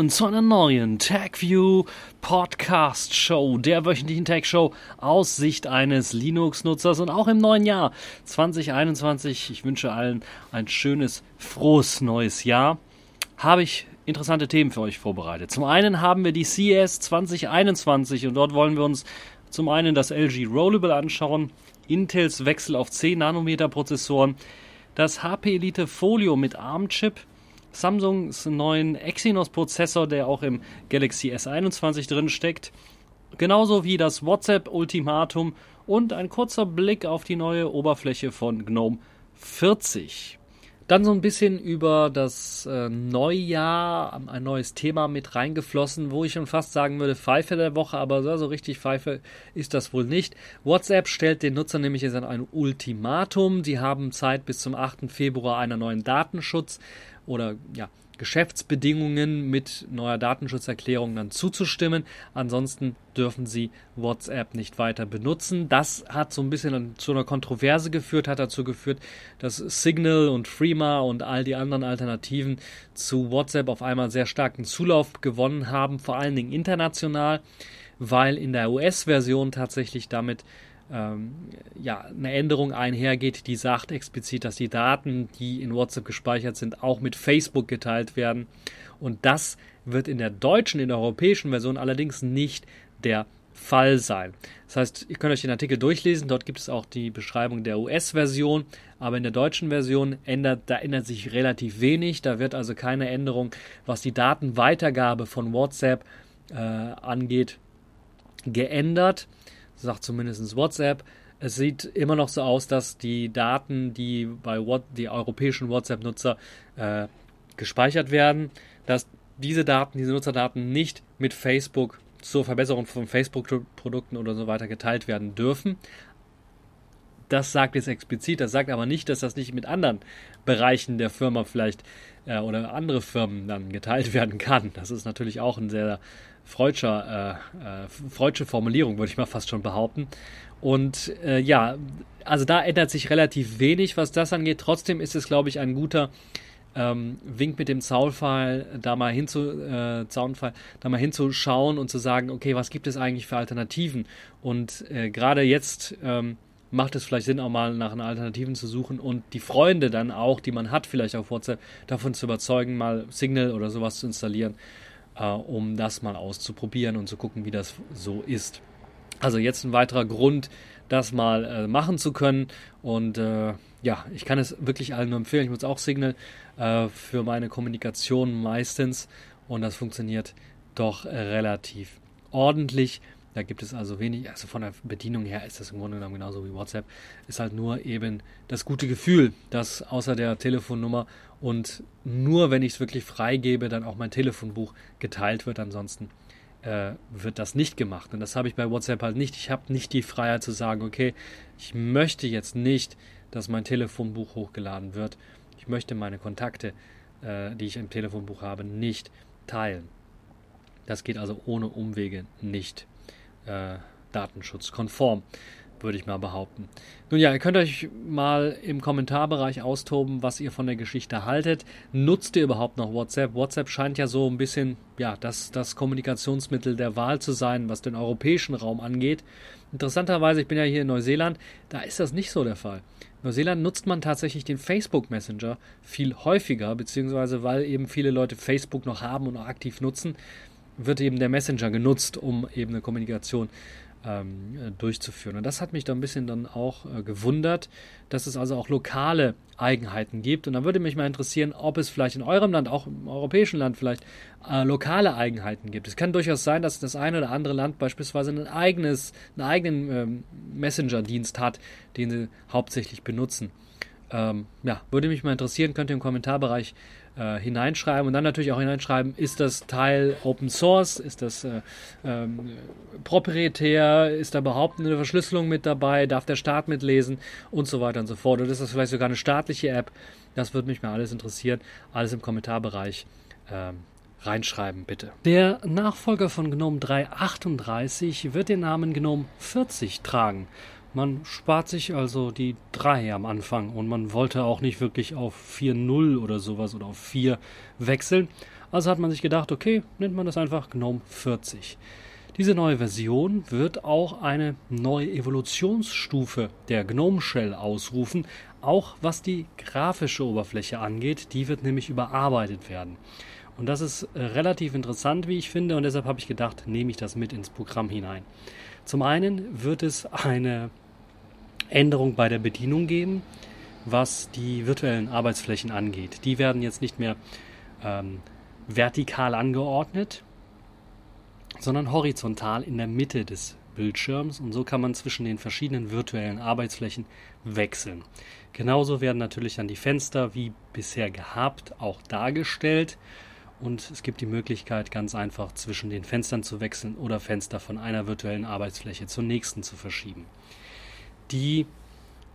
Willkommen zu einer neuen TagView Podcast Show, der wöchentlichen Tag Show aus Sicht eines Linux-Nutzers und auch im neuen Jahr 2021. Ich wünsche allen ein schönes, frohes neues Jahr. Habe ich interessante Themen für euch vorbereitet. Zum einen haben wir die CES 2021 und dort wollen wir uns zum einen das LG Rollable anschauen, Intels Wechsel auf 10 Nanometer Prozessoren, das HP Elite Folio mit ARM-Chip, Samsungs neuen Exynos-Prozessor, der auch im Galaxy S21 drin steckt, genauso wie das WhatsApp-Ultimatum und ein kurzer Blick auf die neue Oberfläche von GNOME 40. Dann so ein bisschen über das äh, Neujahr, ein neues Thema mit reingeflossen, wo ich schon fast sagen würde, Pfeife der Woche, aber so, so richtig Pfeife ist das wohl nicht. WhatsApp stellt den Nutzern nämlich jetzt ein Ultimatum. Sie haben Zeit bis zum 8. Februar einer neuen Datenschutz oder ja, Geschäftsbedingungen mit neuer Datenschutzerklärung dann zuzustimmen. Ansonsten dürfen Sie WhatsApp nicht weiter benutzen. Das hat so ein bisschen zu einer Kontroverse geführt, hat dazu geführt, dass Signal und Freema und all die anderen Alternativen zu WhatsApp auf einmal sehr starken Zulauf gewonnen haben, vor allen Dingen international, weil in der US-Version tatsächlich damit ähm, ja, eine Änderung einhergeht, die sagt explizit, dass die Daten, die in WhatsApp gespeichert sind, auch mit Facebook geteilt werden. Und das wird in der deutschen, in der europäischen Version allerdings nicht der Fall sein. Das heißt, ihr könnt euch den Artikel durchlesen, dort gibt es auch die Beschreibung der US-Version, aber in der deutschen Version ändert, da ändert sich relativ wenig. Da wird also keine Änderung, was die Datenweitergabe von WhatsApp äh, angeht, geändert sagt zumindest WhatsApp. Es sieht immer noch so aus, dass die Daten, die bei What, die europäischen WhatsApp-Nutzer äh, gespeichert werden, dass diese Daten, diese Nutzerdaten nicht mit Facebook zur Verbesserung von Facebook-Produkten oder so weiter geteilt werden dürfen. Das sagt es explizit, das sagt aber nicht, dass das nicht mit anderen Bereichen der Firma vielleicht äh, oder andere Firmen dann geteilt werden kann. Das ist natürlich auch ein sehr freudscher, äh, äh, freudsche Formulierung, würde ich mal fast schon behaupten. Und äh, ja, also da ändert sich relativ wenig, was das angeht. Trotzdem ist es, glaube ich, ein guter ähm, Wink mit dem Zaunpfeil, da mal hinzu, äh, Zaunpfeil, da mal hinzuschauen und zu sagen, okay, was gibt es eigentlich für Alternativen? Und äh, gerade jetzt ähm, macht es vielleicht Sinn, auch mal nach einer Alternativen zu suchen und die Freunde dann auch, die man hat, vielleicht auf WhatsApp, davon zu überzeugen, mal Signal oder sowas zu installieren äh, um das mal auszuprobieren und zu gucken, wie das so ist. Also jetzt ein weiterer Grund, das mal äh, machen zu können. Und äh, ja, ich kann es wirklich allen nur empfehlen. Ich nutze auch Signal äh, für meine Kommunikation meistens und das funktioniert doch relativ ordentlich. Da gibt es also wenig, also von der Bedienung her ist das im Grunde genommen genauso wie WhatsApp. Ist halt nur eben das gute Gefühl, dass außer der Telefonnummer und nur wenn ich es wirklich freigebe, dann auch mein Telefonbuch geteilt wird. Ansonsten äh, wird das nicht gemacht. Und das habe ich bei WhatsApp halt nicht. Ich habe nicht die Freiheit zu sagen, okay, ich möchte jetzt nicht, dass mein Telefonbuch hochgeladen wird. Ich möchte meine Kontakte, äh, die ich im Telefonbuch habe, nicht teilen. Das geht also ohne Umwege nicht äh, datenschutzkonform, würde ich mal behaupten. Nun ja, ihr könnt euch mal im Kommentarbereich austoben, was ihr von der Geschichte haltet. Nutzt ihr überhaupt noch WhatsApp? WhatsApp scheint ja so ein bisschen, ja, das, das Kommunikationsmittel der Wahl zu sein, was den europäischen Raum angeht. Interessanterweise, ich bin ja hier in Neuseeland, da ist das nicht so der Fall. In Neuseeland nutzt man tatsächlich den Facebook Messenger viel häufiger, beziehungsweise weil eben viele Leute Facebook noch haben und auch aktiv nutzen, wird eben der Messenger genutzt, um eben eine Kommunikation ähm, äh, durchzuführen. Und das hat mich da ein bisschen dann auch äh, gewundert, dass es also auch lokale Eigenheiten gibt. Und da würde mich mal interessieren, ob es vielleicht in eurem Land, auch im europäischen Land vielleicht, äh, lokale Eigenheiten gibt. Es kann durchaus sein, dass das eine oder andere Land beispielsweise ein eigenes, einen eigenen ähm, Messenger-Dienst hat, den sie hauptsächlich benutzen. Ähm, ja, würde mich mal interessieren, könnt ihr im Kommentarbereich äh, hineinschreiben und dann natürlich auch hineinschreiben, ist das Teil Open Source, ist das äh, ähm, proprietär, ist da überhaupt eine Verschlüsselung mit dabei, darf der Staat mitlesen und so weiter und so fort. Oder ist das vielleicht sogar eine staatliche App? Das würde mich mal alles interessieren. Alles im Kommentarbereich. Ähm, reinschreiben, bitte. Der Nachfolger von GNOME 338 wird den Namen GNOME 40 tragen. Man spart sich also die 3 am Anfang und man wollte auch nicht wirklich auf 4.0 oder sowas oder auf 4 wechseln. Also hat man sich gedacht, okay, nennt man das einfach GNOME 40. Diese neue Version wird auch eine neue Evolutionsstufe der GNOME Shell ausrufen, auch was die grafische Oberfläche angeht. Die wird nämlich überarbeitet werden. Und das ist relativ interessant, wie ich finde, und deshalb habe ich gedacht, nehme ich das mit ins Programm hinein. Zum einen wird es eine Änderung bei der Bedienung geben, was die virtuellen Arbeitsflächen angeht. Die werden jetzt nicht mehr ähm, vertikal angeordnet, sondern horizontal in der Mitte des Bildschirms und so kann man zwischen den verschiedenen virtuellen Arbeitsflächen wechseln. Genauso werden natürlich dann die Fenster wie bisher gehabt auch dargestellt und es gibt die Möglichkeit ganz einfach zwischen den Fenstern zu wechseln oder Fenster von einer virtuellen Arbeitsfläche zur nächsten zu verschieben. Die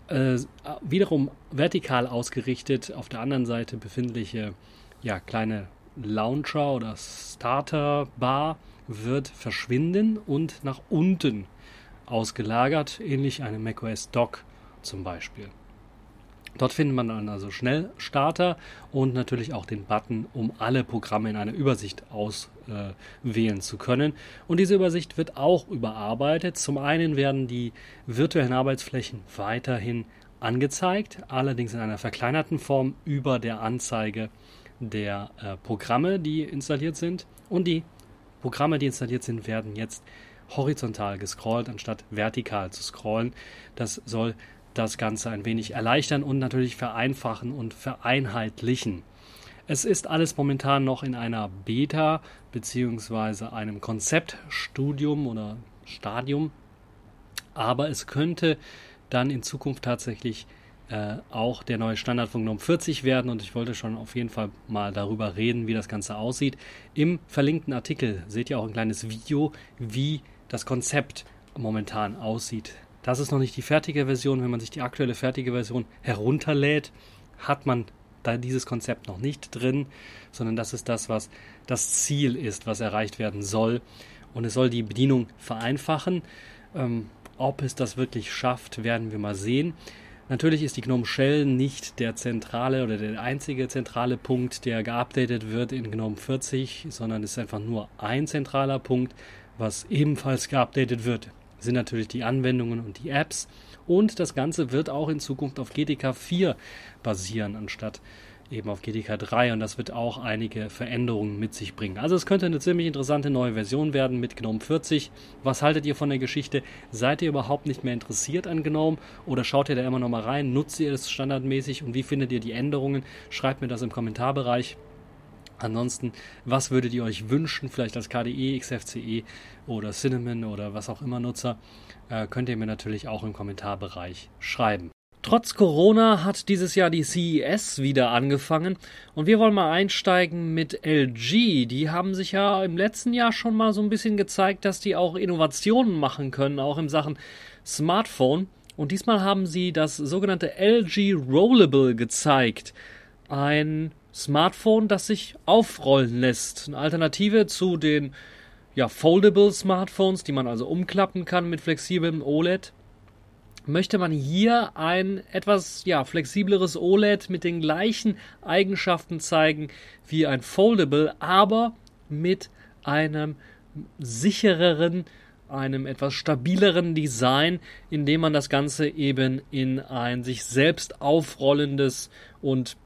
äh, wiederum vertikal ausgerichtet auf der anderen Seite befindliche ja, kleine Launcher oder Starter Bar wird verschwinden und nach unten ausgelagert, ähnlich einem macOS Dock zum Beispiel. Dort findet man dann also Schnellstarter und natürlich auch den Button, um alle Programme in einer Übersicht auswählen äh, zu können. Und diese Übersicht wird auch überarbeitet. Zum einen werden die virtuellen Arbeitsflächen weiterhin angezeigt, allerdings in einer verkleinerten Form über der Anzeige der äh, Programme, die installiert sind. Und die Programme, die installiert sind, werden jetzt horizontal gescrollt, anstatt vertikal zu scrollen. Das soll das Ganze ein wenig erleichtern und natürlich vereinfachen und vereinheitlichen. Es ist alles momentan noch in einer Beta bzw. einem Konzeptstudium oder Stadium, aber es könnte dann in Zukunft tatsächlich äh, auch der neue Standard von GNOME 40 werden und ich wollte schon auf jeden Fall mal darüber reden, wie das Ganze aussieht. Im verlinkten Artikel seht ihr auch ein kleines Video, wie das Konzept momentan aussieht. Das ist noch nicht die fertige Version. Wenn man sich die aktuelle fertige Version herunterlädt, hat man da dieses Konzept noch nicht drin, sondern das ist das, was das Ziel ist, was erreicht werden soll. Und es soll die Bedienung vereinfachen. Ähm, ob es das wirklich schafft, werden wir mal sehen. Natürlich ist die GNOME Shell nicht der zentrale oder der einzige zentrale Punkt, der geupdatet wird in GNOME 40, sondern es ist einfach nur ein zentraler Punkt, was ebenfalls geupdatet wird. Sind natürlich die Anwendungen und die Apps und das Ganze wird auch in Zukunft auf GTK 4 basieren, anstatt eben auf GTK 3 und das wird auch einige Veränderungen mit sich bringen. Also es könnte eine ziemlich interessante neue Version werden mit GNOME 40. Was haltet ihr von der Geschichte? Seid ihr überhaupt nicht mehr interessiert an GNOME oder schaut ihr da immer noch mal rein? Nutzt ihr es standardmäßig und wie findet ihr die Änderungen? Schreibt mir das im Kommentarbereich. Ansonsten, was würdet ihr euch wünschen, vielleicht als KDE, XFCE oder Cinnamon oder was auch immer Nutzer, äh, könnt ihr mir natürlich auch im Kommentarbereich schreiben. Trotz Corona hat dieses Jahr die CES wieder angefangen und wir wollen mal einsteigen mit LG. Die haben sich ja im letzten Jahr schon mal so ein bisschen gezeigt, dass die auch Innovationen machen können, auch in Sachen Smartphone. Und diesmal haben sie das sogenannte LG Rollable gezeigt. Ein Smartphone, das sich aufrollen lässt. Eine Alternative zu den ja, Foldable Smartphones, die man also umklappen kann mit flexiblem OLED möchte man hier ein etwas ja, flexibleres OLED mit den gleichen Eigenschaften zeigen wie ein Foldable, aber mit einem sichereren, einem etwas stabileren Design, indem man das Ganze eben in ein sich selbst aufrollendes und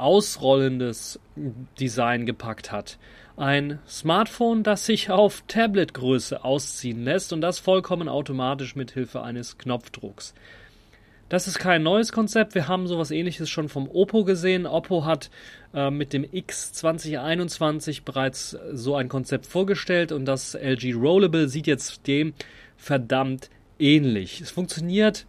ausrollendes Design gepackt hat ein Smartphone, das sich auf Tabletgröße ausziehen lässt und das vollkommen automatisch mit Hilfe eines Knopfdrucks. Das ist kein neues Konzept. Wir haben sowas ähnliches schon vom Oppo gesehen. Oppo hat äh, mit dem X 2021 bereits so ein Konzept vorgestellt und das LG Rollable sieht jetzt dem verdammt ähnlich. Es funktioniert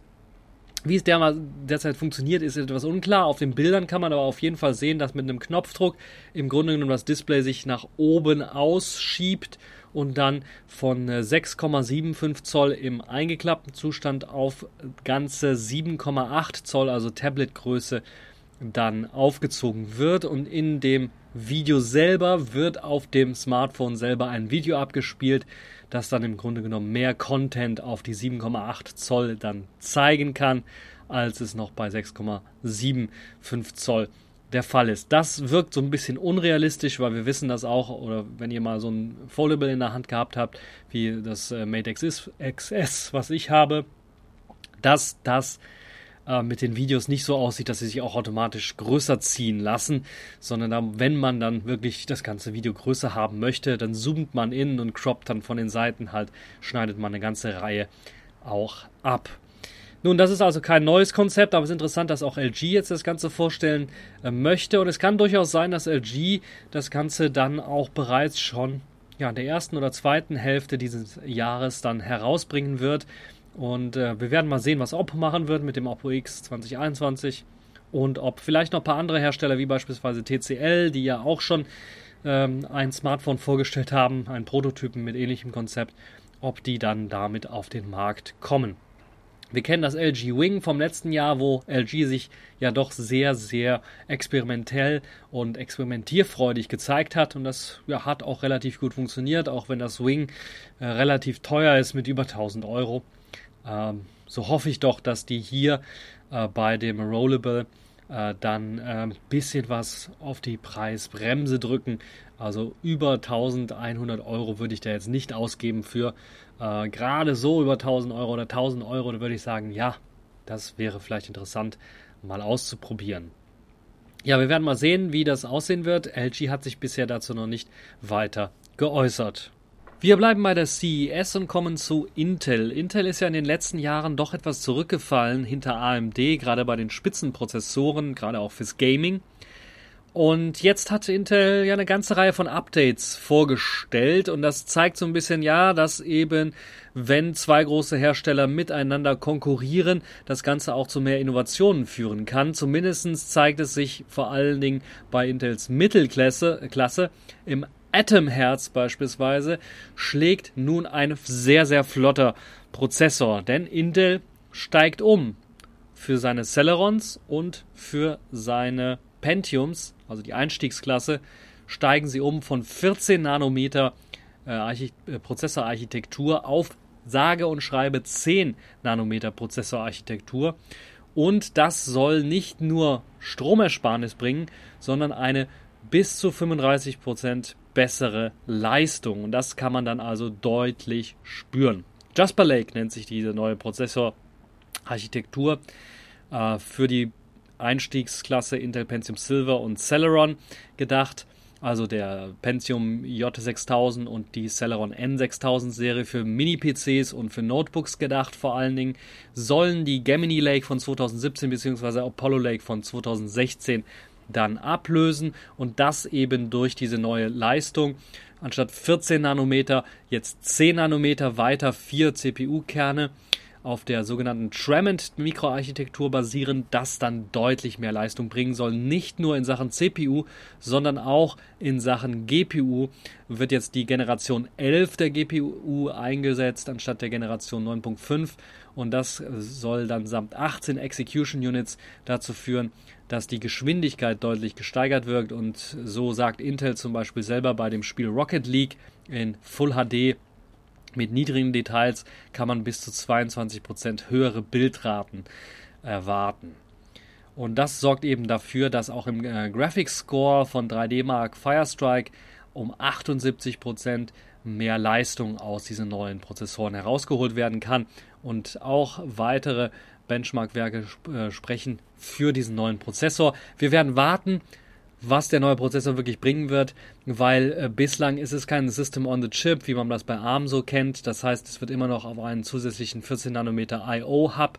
wie es derzeit funktioniert, ist etwas unklar. Auf den Bildern kann man aber auf jeden Fall sehen, dass mit einem Knopfdruck im Grunde genommen das Display sich nach oben ausschiebt und dann von 6,75 äh, Zoll im eingeklappten Zustand auf ganze 7,8 Zoll, also Tabletgröße, dann aufgezogen wird. Und in dem Video selber wird auf dem Smartphone selber ein Video abgespielt, das dann im Grunde genommen mehr Content auf die 7,8 Zoll dann zeigen kann, als es noch bei 6,75 Zoll der Fall ist. Das wirkt so ein bisschen unrealistisch, weil wir wissen das auch, oder wenn ihr mal so ein Foldable in der Hand gehabt habt, wie das äh, Mate XS, XS, was ich habe, dass das äh, mit den Videos nicht so aussieht, dass sie sich auch automatisch größer ziehen lassen, sondern dann, wenn man dann wirklich das ganze Video größer haben möchte, dann zoomt man in und croppt dann von den Seiten halt, schneidet man eine ganze Reihe auch ab. Nun, das ist also kein neues Konzept, aber es ist interessant, dass auch LG jetzt das Ganze vorstellen äh, möchte. Und es kann durchaus sein, dass LG das Ganze dann auch bereits schon ja, in der ersten oder zweiten Hälfte dieses Jahres dann herausbringen wird. Und äh, wir werden mal sehen, was Oppo machen wird mit dem Oppo X 2021 und ob vielleicht noch ein paar andere Hersteller wie beispielsweise TCL, die ja auch schon ähm, ein Smartphone vorgestellt haben, einen Prototypen mit ähnlichem Konzept, ob die dann damit auf den Markt kommen. Wir kennen das LG Wing vom letzten Jahr, wo LG sich ja doch sehr, sehr experimentell und experimentierfreudig gezeigt hat. Und das ja, hat auch relativ gut funktioniert, auch wenn das Wing äh, relativ teuer ist mit über 1000 Euro. Ähm, so hoffe ich doch, dass die hier äh, bei dem Rollable äh, dann ein äh, bisschen was auf die Preisbremse drücken. Also über 1100 Euro würde ich da jetzt nicht ausgeben für äh, gerade so über 1000 Euro oder 1000 Euro. Da würde ich sagen, ja, das wäre vielleicht interessant mal auszuprobieren. Ja, wir werden mal sehen, wie das aussehen wird. LG hat sich bisher dazu noch nicht weiter geäußert. Wir bleiben bei der CES und kommen zu Intel. Intel ist ja in den letzten Jahren doch etwas zurückgefallen hinter AMD, gerade bei den Spitzenprozessoren, gerade auch fürs Gaming. Und jetzt hat Intel ja eine ganze Reihe von Updates vorgestellt und das zeigt so ein bisschen ja, dass eben wenn zwei große Hersteller miteinander konkurrieren, das Ganze auch zu mehr Innovationen führen kann. Zumindest zeigt es sich vor allen Dingen bei Intels Mittelklasse Klasse im Atom-Herz beispielsweise schlägt nun ein sehr, sehr flotter Prozessor, denn Intel steigt um für seine Celerons und für seine Pentiums, also die Einstiegsklasse, steigen sie um von 14 Nanometer äh, äh, Prozessorarchitektur auf sage und schreibe 10 Nanometer Prozessorarchitektur. Und das soll nicht nur Stromersparnis bringen, sondern eine bis zu 35% bessere Leistung. Und das kann man dann also deutlich spüren. Jasper Lake nennt sich diese neue Prozessorarchitektur äh, für die Einstiegsklasse Intel Pentium Silver und Celeron gedacht. Also der Pentium J6000 und die Celeron N6000 Serie für Mini-PCs und für Notebooks gedacht vor allen Dingen, sollen die Gemini Lake von 2017 bzw. Apollo Lake von 2016 dann ablösen und das eben durch diese neue Leistung. Anstatt 14 Nanometer jetzt 10 Nanometer weiter, 4 CPU-Kerne auf der sogenannten Tremont Mikroarchitektur basieren, das dann deutlich mehr Leistung bringen soll. Nicht nur in Sachen CPU, sondern auch in Sachen GPU wird jetzt die Generation 11 der GPU eingesetzt anstatt der Generation 9.5 und das soll dann samt 18 Execution Units dazu führen, dass die Geschwindigkeit deutlich gesteigert wirkt. Und so sagt Intel zum Beispiel selber bei dem Spiel Rocket League in Full HD mit niedrigen Details kann man bis zu 22% höhere Bildraten erwarten. Und das sorgt eben dafür, dass auch im äh, Graphics Score von 3D Mark Firestrike um 78% mehr Leistung aus diesen neuen Prozessoren herausgeholt werden kann und auch weitere Benchmark-Werke äh, sprechen für diesen neuen Prozessor. Wir werden warten, was der neue Prozessor wirklich bringen wird, weil äh, bislang ist es kein System on the Chip, wie man das bei ARM so kennt. Das heißt, es wird immer noch auf einen zusätzlichen 14 Nanometer I/O-Hub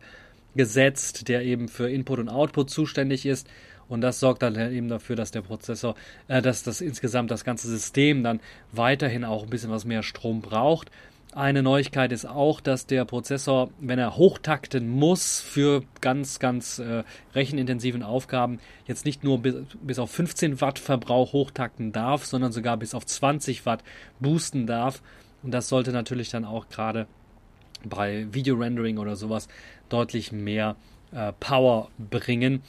gesetzt, der eben für Input und Output zuständig ist. Und das sorgt dann eben dafür, dass der Prozessor, äh, dass das insgesamt das ganze System dann weiterhin auch ein bisschen was mehr Strom braucht. Eine Neuigkeit ist auch, dass der Prozessor, wenn er hochtakten muss für ganz, ganz äh, rechenintensiven Aufgaben, jetzt nicht nur bis, bis auf 15 Watt Verbrauch hochtakten darf, sondern sogar bis auf 20 Watt boosten darf. Und das sollte natürlich dann auch gerade bei Video-Rendering oder sowas deutlich mehr äh, Power bringen,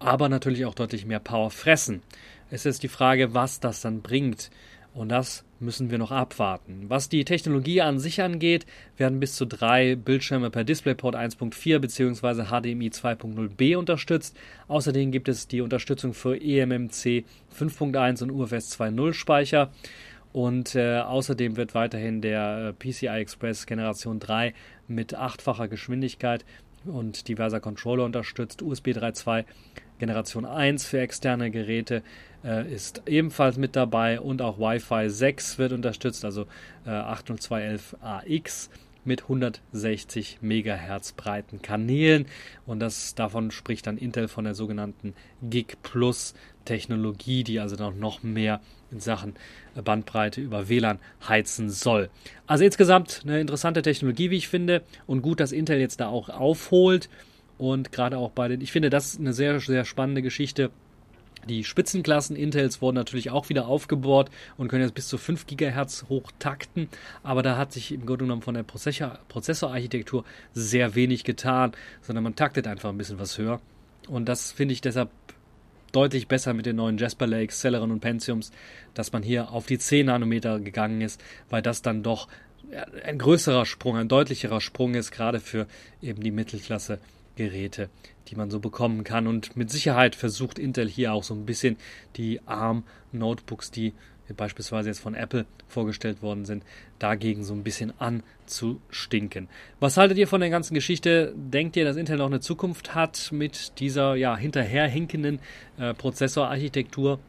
aber natürlich auch deutlich mehr Power fressen. Es ist die Frage, was das dann bringt Und das müssen wir noch abwarten. Was die Technologie an sich angeht, werden bis zu drei Bildschirme per DisplayPort 1.4 bzw. HDMI 2.0b unterstützt. Außerdem gibt es die Unterstützung für eMMC 5.1 und UFS 2.0 Speicher. Und äh, außerdem wird weiterhin der äh, PCI Express Generation 3 mit achtfacher Geschwindigkeit und diverser Controller unterstützt. USB 3.2 Generation 1 für externe Geräte äh, ist ebenfalls mit dabei und auch Wi-Fi 6 wird unterstützt, also äh, 802.11ax mit 160 MHz breiten Kanälen und das davon spricht dann Intel von der sogenannten Gig Plus Technologie, die also noch, noch mehr in Sachen Bandbreite über WLAN heizen soll. Also insgesamt eine interessante Technologie, wie ich finde und gut, dass Intel jetzt da auch aufholt und gerade auch bei den, ich finde das eine sehr, sehr spannende Geschichte. Die Spitzenklassen Intels wurden natürlich auch wieder aufgebohrt und können jetzt bis zu 5 GHz hoch takten, aber da hat sich im Grunde genommen von der Prozessor Prozessorarchitektur sehr wenig getan, sondern man taktet einfach ein bisschen was höher. Und das finde ich deshalb deutlich besser mit den neuen Jasper Lakes, Celeron und Pentiums, dass man hier auf die 10 Nanometer gegangen ist, weil das dann doch ein größerer Sprung, ein deutlicherer Sprung ist, gerade für eben die Mittelklasse Geräte, die man so bekommen kann. Und mit Sicherheit versucht Intel hier auch so ein bisschen die ARM-Notebooks, die beispielsweise jetzt von Apple vorgestellt worden sind, dagegen so ein bisschen anzustinken. Was haltet ihr von der ganzen Geschichte? Denkt ihr, dass Intel noch eine Zukunft hat mit dieser ja hinterherhinkenden äh, Prozessorarchitektur?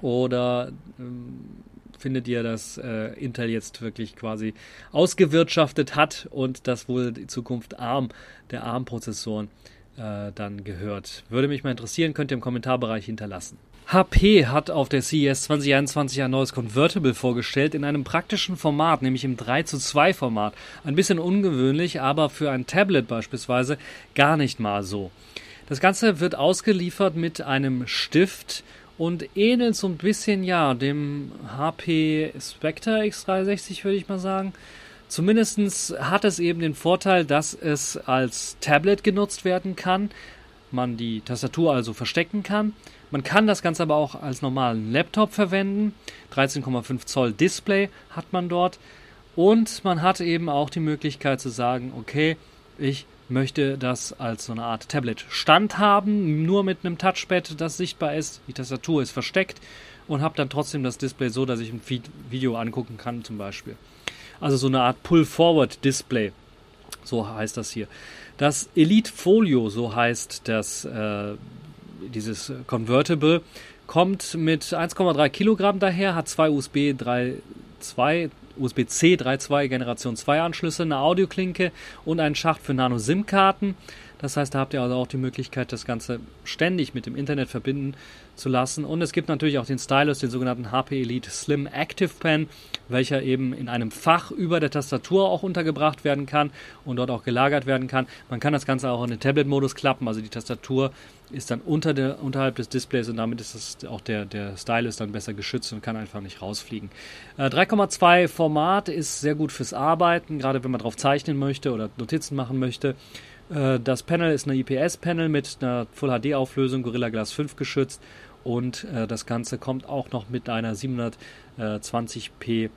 Oder ähm, findet ihr, dass äh, Intel jetzt wirklich quasi ausgewirtschaftet hat und dass wohl die Zukunft ARM, der ARM-Prozessoren, äh, dann gehört? Würde mich mal interessieren, könnt ihr im Kommentarbereich hinterlassen. HP hat auf der CES 2021 ein neues Convertible vorgestellt in einem praktischen Format, nämlich im 3 zu 2 Format. Ein bisschen ungewöhnlich, aber für ein Tablet beispielsweise gar nicht mal so. Das Ganze wird ausgeliefert mit einem Stift und ähnelt so ein bisschen, ja, dem HP Spectre X360, würde ich mal sagen. Zumindest hat es eben den Vorteil, dass es als Tablet genutzt werden kann, man die Tastatur also verstecken kann. Man kann das Ganze aber auch als normalen Laptop verwenden. 13,5 Zoll Display hat man dort. Und man hat eben auch die Möglichkeit zu sagen, okay, ich möchte das als so eine Art Tablet-Stand haben, nur mit einem Touchpad, das sichtbar ist. Die Tastatur ist versteckt und habe dann trotzdem das Display so, dass ich ein Video angucken kann zum Beispiel. Also so eine Art Pull-Forward-Display, so heißt das hier. Das Elite Folio, so heißt das, äh, dieses Convertible, kommt mit 1,3 Kilogramm daher, hat zwei USB 3.2 USB-C 3.2 Generation 2 Anschlüsse, eine Audioklinke und einen Schacht für Nano-SIM-Karten. Das heißt, da habt ihr also auch die Möglichkeit, das Ganze ständig mit dem Internet verbinden zu lassen. Und es gibt natürlich auch den Stylus, den sogenannten HP Elite Slim Active Pen, welcher eben in einem Fach über der Tastatur auch untergebracht werden kann und dort auch gelagert werden kann. Man kann das Ganze auch in den Tablet-Modus klappen, also die Tastatur ist dann unter der, unterhalb des Displays und damit ist das auch der, der Stylus dann besser geschützt und kann einfach nicht rausfliegen. Äh, 3,2 Format ist sehr gut fürs Arbeiten, gerade wenn man drauf zeichnen möchte oder Notizen machen möchte. Äh, das Panel ist eine IPS-Panel mit einer Full HD-Auflösung, Gorilla Glass 5 geschützt und äh, das Ganze kommt auch noch mit einer 720p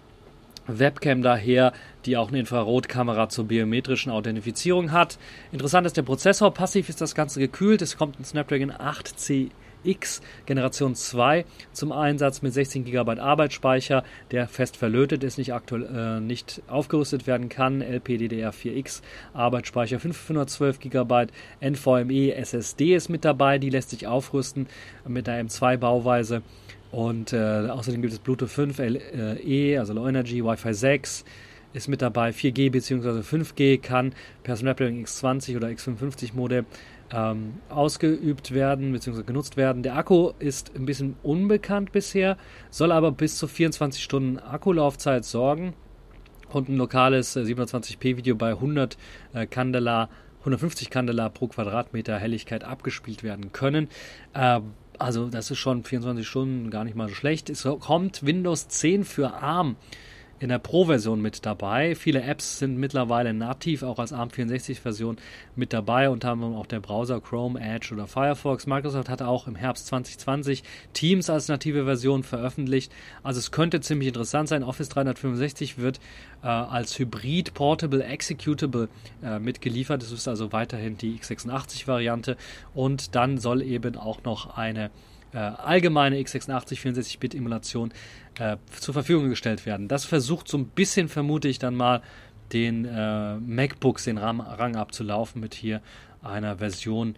Webcam daher, die auch eine Infrarotkamera zur biometrischen Authentifizierung hat. Interessant ist der Prozessor. Passiv ist das Ganze gekühlt. Es kommt ein Snapdragon 8C X Generation 2 zum Einsatz mit 16 GB Arbeitsspeicher, der fest verlötet ist, nicht aktuell äh, nicht aufgerüstet werden kann. LPDDR4X Arbeitsspeicher 512 GB, NVMe SSD ist mit dabei, die lässt sich aufrüsten mit einer M2 Bauweise. Und äh, außerdem gibt es Bluetooth 5 LE, also Low Energy, Wi-Fi 6 ist mit dabei, 4G bzw. 5G kann per Snapdragon X20 oder X55 Modem ähm, ausgeübt werden bzw. genutzt werden. Der Akku ist ein bisschen unbekannt bisher, soll aber bis zu 24 Stunden Akkulaufzeit sorgen und ein lokales äh, 720p Video bei 100 äh, Candela 150 Candela pro Quadratmeter Helligkeit abgespielt werden können. Ähm, also das ist schon 24 Stunden gar nicht mal so schlecht. Es kommt Windows 10 für ARM in der Pro-Version mit dabei. Viele Apps sind mittlerweile nativ auch als ARM64-Version mit dabei, unter anderem auch der Browser Chrome, Edge oder Firefox. Microsoft hat auch im Herbst 2020 Teams als native Version veröffentlicht. Also es könnte ziemlich interessant sein. Office 365 wird äh, als Hybrid Portable Executable äh, mitgeliefert. Das ist also weiterhin die x86-Variante und dann soll eben auch noch eine äh, allgemeine x86 64-Bit-Emulation äh, zur Verfügung gestellt werden. Das versucht so ein bisschen, vermute ich, dann mal den äh, MacBooks den Rang abzulaufen mit hier einer Version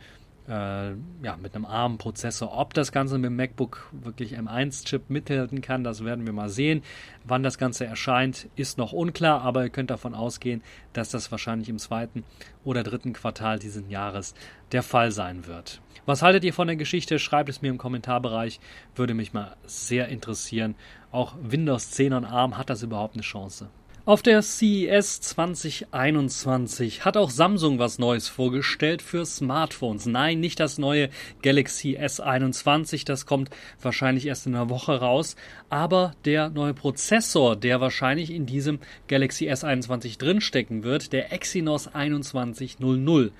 äh, ja, mit einem ARM-Prozessor. Ob das Ganze mit dem MacBook wirklich M1-Chip mithalten kann, das werden wir mal sehen. Wann das Ganze erscheint, ist noch unklar, aber ihr könnt davon ausgehen, dass das wahrscheinlich im zweiten oder dritten Quartal dieses Jahres der Fall sein wird. Was haltet ihr von der Geschichte? Schreibt es mir im Kommentarbereich. Würde mich mal sehr interessieren. Auch Windows 10 und ARM hat das überhaupt eine Chance? Auf der CES 2021 hat auch Samsung was Neues vorgestellt für Smartphones. Nein, nicht das neue Galaxy S21, das kommt wahrscheinlich erst in einer Woche raus, aber der neue Prozessor, der wahrscheinlich in diesem Galaxy S21 drinstecken wird, der Exynos 2100.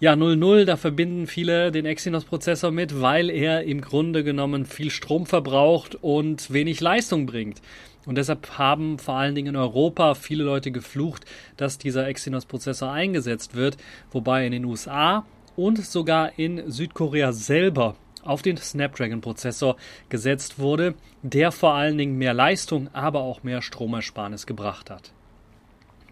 Ja, 00, da verbinden viele den Exynos-Prozessor mit, weil er im Grunde genommen viel Strom verbraucht und wenig Leistung bringt. Und deshalb haben vor allen Dingen in Europa viele Leute geflucht, dass dieser Exynos-Prozessor eingesetzt wird, wobei in den USA und sogar in Südkorea selber auf den Snapdragon-Prozessor gesetzt wurde, der vor allen Dingen mehr Leistung, aber auch mehr Stromersparnis gebracht hat.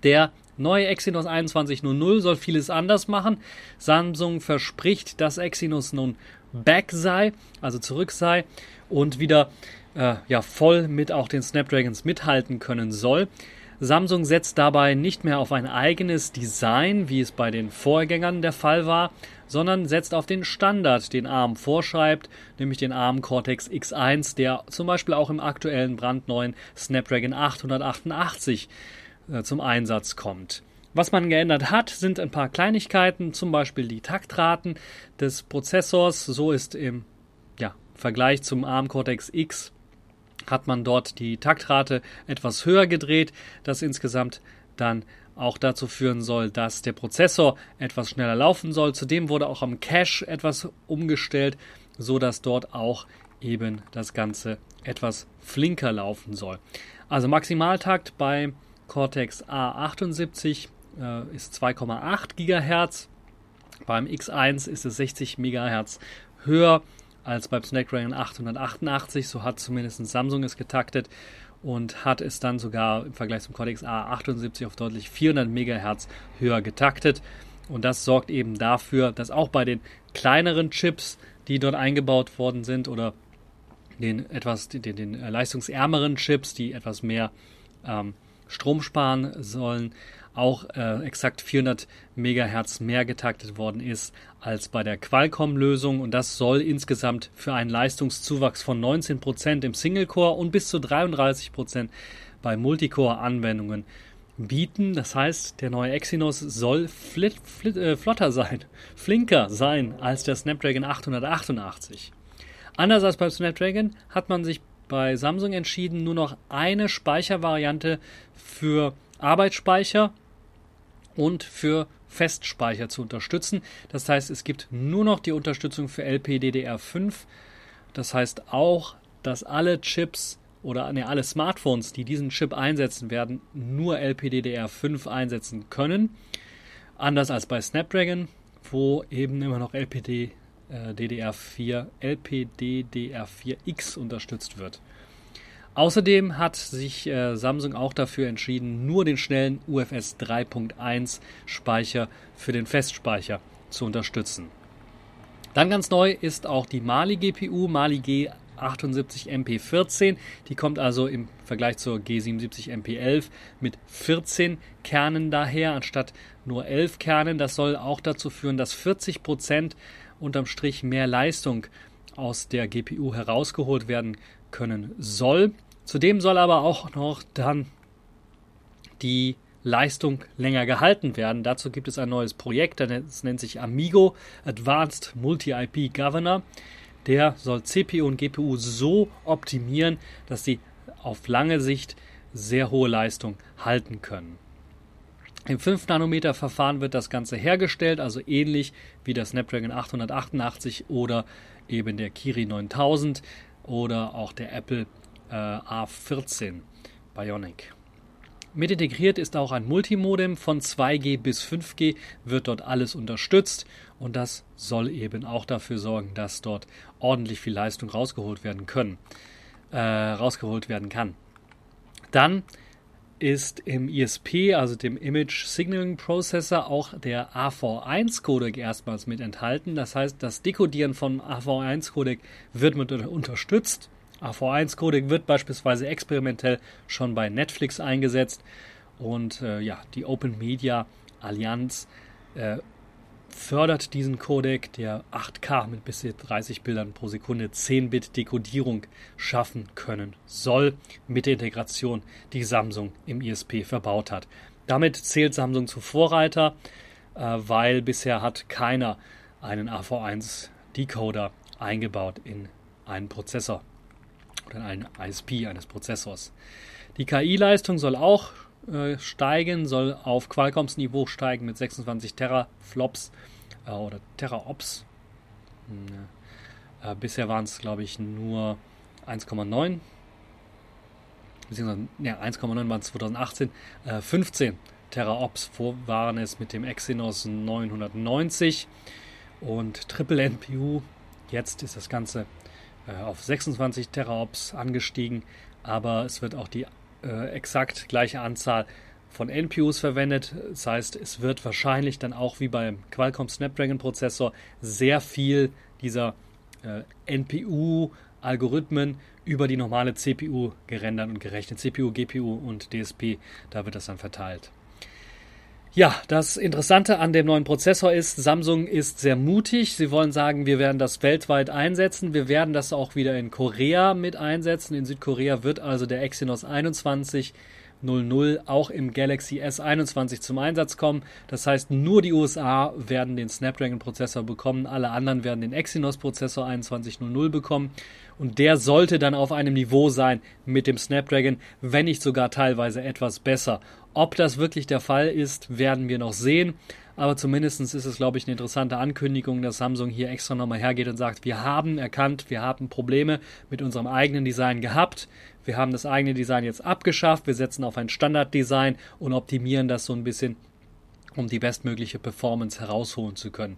Der neue Exynos 2100 soll vieles anders machen. Samsung verspricht, dass Exynos nun back sei, also zurück sei und wieder äh, ja, voll mit auch den Snapdragons mithalten können soll. Samsung setzt dabei nicht mehr auf ein eigenes Design, wie es bei den Vorgängern der Fall war, sondern setzt auf den Standard, den ARM vorschreibt, nämlich den ARM Cortex X1, der zum Beispiel auch im aktuellen brandneuen Snapdragon 888 äh, zum Einsatz kommt. Was man geändert hat, sind ein paar Kleinigkeiten, zum Beispiel die Taktraten des Prozessors. So ist im ja, Vergleich zum ARM Cortex X hat man dort die Taktrate etwas höher gedreht, das insgesamt dann auch dazu führen soll, dass der Prozessor etwas schneller laufen soll. Zudem wurde auch am Cache etwas umgestellt, so dass dort auch eben das Ganze etwas flinker laufen soll. Also Maximaltakt bei Cortex A78 äh, ist 2,8 GHz. Beim X1 ist es 60 MHz höher als beim Snapdragon 888. So hat zumindest Samsung es getaktet und hat es dann sogar im Vergleich zum Cortex A78 auf deutlich 400 MHz höher getaktet. Und das sorgt eben dafür, dass auch bei den kleineren Chips, die dort eingebaut worden sind, oder den etwas den, den leistungsärmeren Chips, die etwas mehr ähm, Strom sparen sollen, auch äh, exakt 400 Megahertz mehr getaktet worden ist als bei der Qualcomm-Lösung und das soll insgesamt für einen Leistungszuwachs von 19% im Single-Core und bis zu 33% bei Multicore-Anwendungen bieten. Das heißt, der neue Exynos soll flit, flit, äh, flotter sein, flinker sein als der Snapdragon 888. Anders als beim Snapdragon hat man sich bei Samsung entschieden, nur noch eine Speichervariante für Arbeitsspeicher und für Festspeicher zu unterstützen. Das heißt, es gibt nur noch die Unterstützung für LPDDR5. Das heißt auch, dass alle Chips oder ne, alle Smartphones, die diesen Chip einsetzen werden, nur LPDDR5 einsetzen können. Anders als bei Snapdragon, wo eben immer noch LPD äh, DDR4, LPDDR4X unterstützt wird. Außerdem hat sich äh, Samsung auch dafür entschieden, nur den schnellen UFS 3.1 Speicher für den Festspeicher zu unterstützen. Dann ganz neu ist auch die Mali GPU, Mali G78 MP14. Die kommt also im Vergleich zur G77 MP11 mit 14 Kernen daher, anstatt nur 11 Kernen. Das soll auch dazu führen, dass 40 Prozent unterm Strich mehr Leistung aus der GPU herausgeholt werden können soll. Zudem soll aber auch noch dann die Leistung länger gehalten werden. Dazu gibt es ein neues Projekt, das nennt sich Amigo Advanced Multi-IP Governor. Der soll CPU und GPU so optimieren, dass sie auf lange Sicht sehr hohe Leistung halten können. Im 5-Nanometer-Verfahren wird das Ganze hergestellt, also ähnlich wie der Snapdragon 888 oder eben der Kiri 9000 oder auch der Apple äh, A14 Bionic. Mit integriert ist auch ein Multimodem von 2G bis 5G, wird dort alles unterstützt und das soll eben auch dafür sorgen, dass dort ordentlich viel Leistung rausgeholt werden können, äh, rausgeholt werden kann. Dann ist im ISP, also dem Image Signaling Processor, auch der AV1-Codec erstmals mit enthalten. Das heißt, das Dekodieren von AV1-Codec wird mit unterstützt. AV1-Codec wird beispielsweise experimentell schon bei Netflix eingesetzt und äh, ja, die Open Media Allianz äh, fördert diesen Codec, der 8K mit bis zu 30 Bildern pro Sekunde 10-Bit Dekodierung schaffen können soll, mit der Integration, die Samsung im ISP verbaut hat. Damit zählt Samsung zu Vorreiter, äh, weil bisher hat keiner einen AV1 Decoder eingebaut in einen Prozessor oder in einen ISP eines Prozessors. Die KI-Leistung soll auch äh, steigen, soll auf Qualcomms Niveau steigen mit 26 Teraflops äh, oder Teraops. Hm, äh, bisher waren es, glaube ich, nur 1,9. Beziehungsweise, ja, 1,9 waren es 2018. 15 Teraops vor waren es mit dem Exynos 990 und Triple NPU. Jetzt ist das Ganze äh, auf 26 Teraops angestiegen, aber es wird auch die äh, exakt gleiche Anzahl von NPUs verwendet. Das heißt, es wird wahrscheinlich dann auch wie beim Qualcomm Snapdragon Prozessor sehr viel dieser äh, NPU-Algorithmen über die normale CPU gerendert und gerechnet. CPU, GPU und DSP, da wird das dann verteilt. Ja, das Interessante an dem neuen Prozessor ist, Samsung ist sehr mutig. Sie wollen sagen, wir werden das weltweit einsetzen. Wir werden das auch wieder in Korea mit einsetzen. In Südkorea wird also der Exynos 21 00 auch im Galaxy S21 zum Einsatz kommen. Das heißt, nur die USA werden den Snapdragon-Prozessor bekommen, alle anderen werden den Exynos-Prozessor 2100 bekommen. Und der sollte dann auf einem Niveau sein mit dem Snapdragon, wenn nicht sogar teilweise etwas besser. Ob das wirklich der Fall ist, werden wir noch sehen. Aber zumindest ist es, glaube ich, eine interessante Ankündigung, dass Samsung hier extra nochmal hergeht und sagt, wir haben erkannt, wir haben Probleme mit unserem eigenen Design gehabt. Wir haben das eigene Design jetzt abgeschafft. Wir setzen auf ein Standarddesign und optimieren das so ein bisschen, um die bestmögliche Performance herausholen zu können.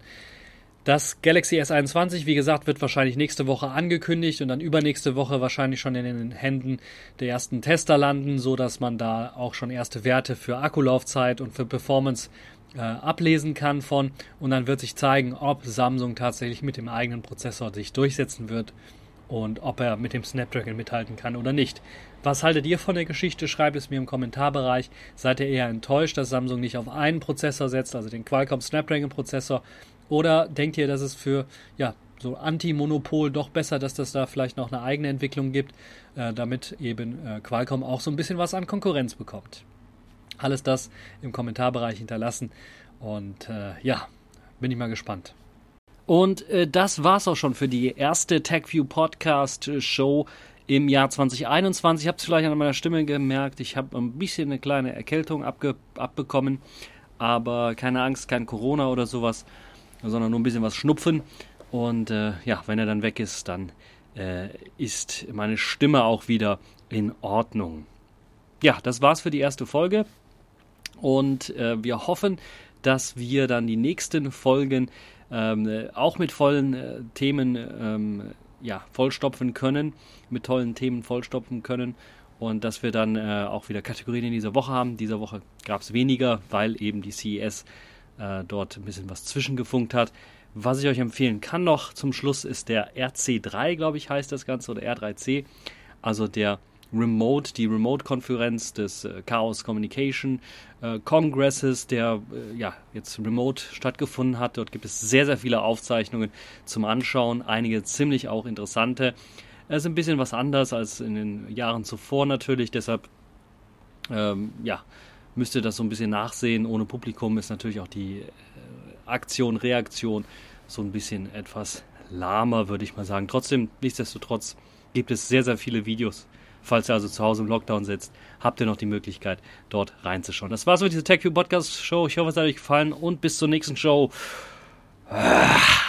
Das Galaxy S21, wie gesagt, wird wahrscheinlich nächste Woche angekündigt und dann übernächste Woche wahrscheinlich schon in den Händen der ersten Tester landen, so dass man da auch schon erste Werte für Akkulaufzeit und für Performance äh, ablesen kann von und dann wird sich zeigen, ob Samsung tatsächlich mit dem eigenen Prozessor sich durchsetzen wird und ob er mit dem Snapdragon mithalten kann oder nicht. Was haltet ihr von der Geschichte? Schreibt es mir im Kommentarbereich. Seid ihr eher enttäuscht, dass Samsung nicht auf einen Prozessor setzt, also den Qualcomm Snapdragon Prozessor, oder denkt ihr, dass es für ja, so Anti-Monopol doch besser, dass das da vielleicht noch eine eigene Entwicklung gibt, äh, damit eben äh, Qualcomm auch so ein bisschen was an Konkurrenz bekommt? Alles das im Kommentarbereich hinterlassen und äh, ja, bin ich mal gespannt. Und äh, das war's auch schon für die erste TechView Podcast Show im Jahr 2021. Ich habe es vielleicht an meiner Stimme gemerkt. Ich habe ein bisschen eine kleine Erkältung abbekommen, aber keine Angst, kein Corona oder sowas sondern nur ein bisschen was schnupfen. Und äh, ja, wenn er dann weg ist, dann äh, ist meine Stimme auch wieder in Ordnung. Ja, das war's für die erste Folge. Und äh, wir hoffen, dass wir dann die nächsten Folgen ähm, auch mit vollen äh, Themen ähm, ja, vollstopfen können, mit tollen Themen vollstopfen können und dass wir dann äh, auch wieder Kategorien in dieser Woche haben. Diese Woche gab es weniger, weil eben die CES äh, dort ein bisschen was zwischengefunkt hat. Was ich euch empfehlen kann noch zum Schluss ist der RC3, glaube ich, heißt das Ganze, oder R3C, also der Remote, die Remote-Konferenz des äh, Chaos Communication äh, Congresses, der äh, ja jetzt remote stattgefunden hat. Dort gibt es sehr, sehr viele Aufzeichnungen zum Anschauen, einige ziemlich auch interessante. Es ist ein bisschen was anders als in den Jahren zuvor natürlich, deshalb ähm, ja, müsst ihr das so ein bisschen nachsehen. Ohne Publikum ist natürlich auch die äh, Aktion, Reaktion so ein bisschen etwas lahmer, würde ich mal sagen. Trotzdem, nichtsdestotrotz gibt es sehr, sehr viele Videos Falls ihr also zu Hause im Lockdown sitzt, habt ihr noch die Möglichkeit, dort reinzuschauen. Das war's mit dieser TechView Podcast Show. Ich hoffe, es hat euch gefallen und bis zur nächsten Show. Ah.